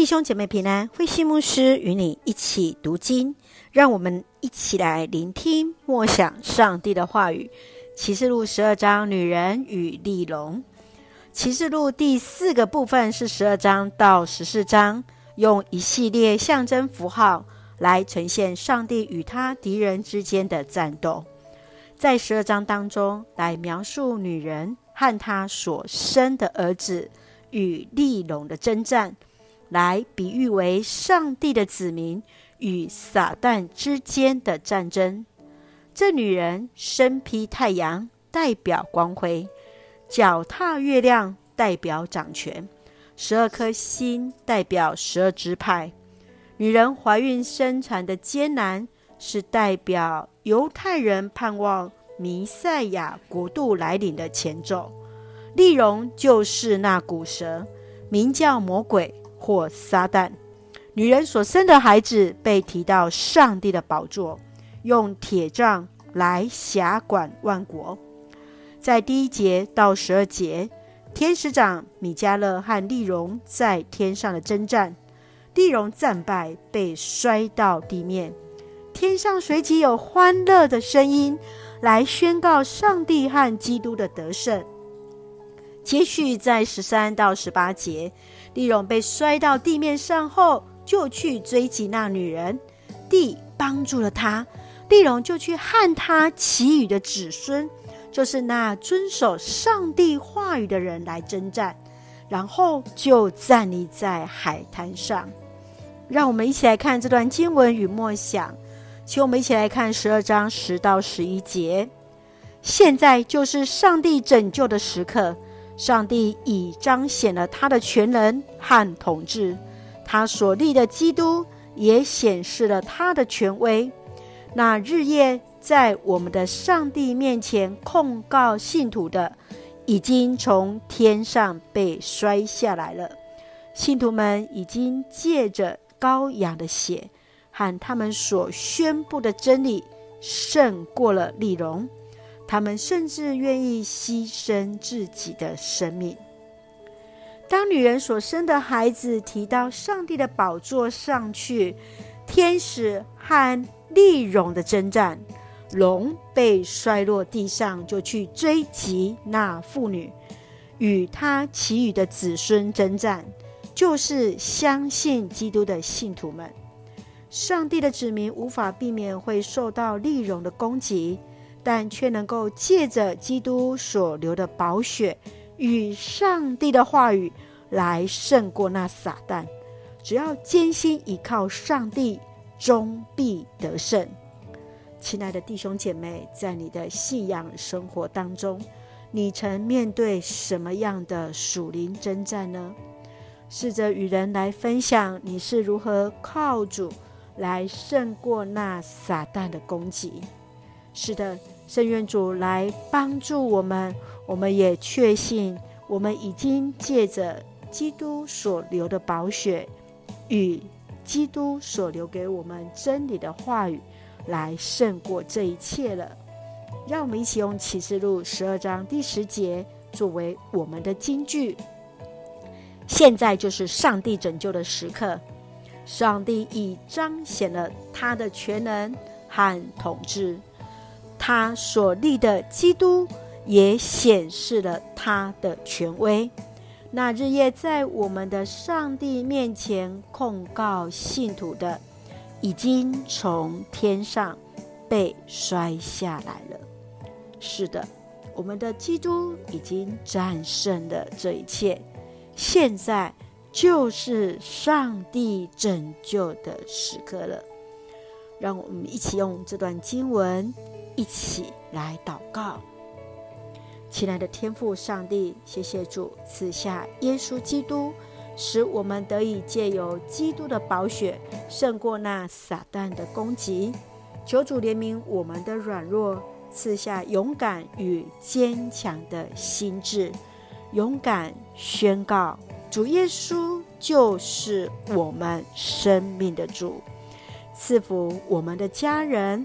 弟兄姐妹平安，慧馨牧师与你一起读经，让我们一起来聆听默想上帝的话语。启示录十二章，女人与利龙。启示录第四个部分是十二章到十四章，用一系列象征符号来呈现上帝与他敌人之间的战斗。在十二章当中，来描述女人和她所生的儿子与利龙的征战。来比喻为上帝的子民与撒旦之间的战争。这女人身披太阳，代表光辉；脚踏月亮，代表掌权；十二颗星代表十二支派。女人怀孕生产的艰难，是代表犹太人盼望弥赛亚国度来临的前奏。利龙就是那古蛇，名叫魔鬼。或撒旦，女人所生的孩子被提到上帝的宝座，用铁杖来辖管万国。在第一节到十二节，天使长米迦勒和利荣在天上的征战，利荣战败，被摔到地面。天上随即有欢乐的声音来宣告上帝和基督的得胜。接续在十三到十八节。利龙被摔到地面上后，就去追击那女人。地帮助了他，利龙就去和他其余的子孙，就是那遵守上帝话语的人来征战，然后就站立在海滩上。让我们一起来看这段经文与默想，请我们一起来看十二章十到十一节。现在就是上帝拯救的时刻。上帝已彰显了他的权能和统治，他所立的基督也显示了他的权威。那日夜在我们的上帝面前控告信徒的，已经从天上被摔下来了。信徒们已经借着羔羊的血和他们所宣布的真理，胜过了利龙。他们甚至愿意牺牲自己的生命。当女人所生的孩子提到上帝的宝座上去，天使和利龙的征战，龙被摔落地上，就去追击那妇女，与他其余的子孙征战，就是相信基督的信徒们。上帝的子民无法避免会受到利龙的攻击。但却能够借着基督所流的宝血与上帝的话语来胜过那撒旦。只要坚心依靠上帝，终必得胜。亲爱的弟兄姐妹，在你的信仰生活当中，你曾面对什么样的属灵征战呢？试着与人来分享你是如何靠主来胜过那撒旦的攻击。是的，圣愿主来帮助我们。我们也确信，我们已经借着基督所流的宝血，与基督所留给我们真理的话语，来胜过这一切了。让我们一起用启示录十二章第十节作为我们的金句。现在就是上帝拯救的时刻，上帝已彰显了他的全能和统治。他所立的基督也显示了他的权威。那日夜在我们的上帝面前控告信徒的，已经从天上被摔下来了。是的，我们的基督已经战胜了这一切。现在就是上帝拯救的时刻了。让我们一起用这段经文。一起来祷告，亲爱的天父上帝，谢谢主赐下耶稣基督，使我们得以借由基督的宝血胜过那撒旦的攻击。求主怜悯我们的软弱，赐下勇敢与坚强的心智，勇敢宣告主耶稣就是我们生命的主，赐福我们的家人。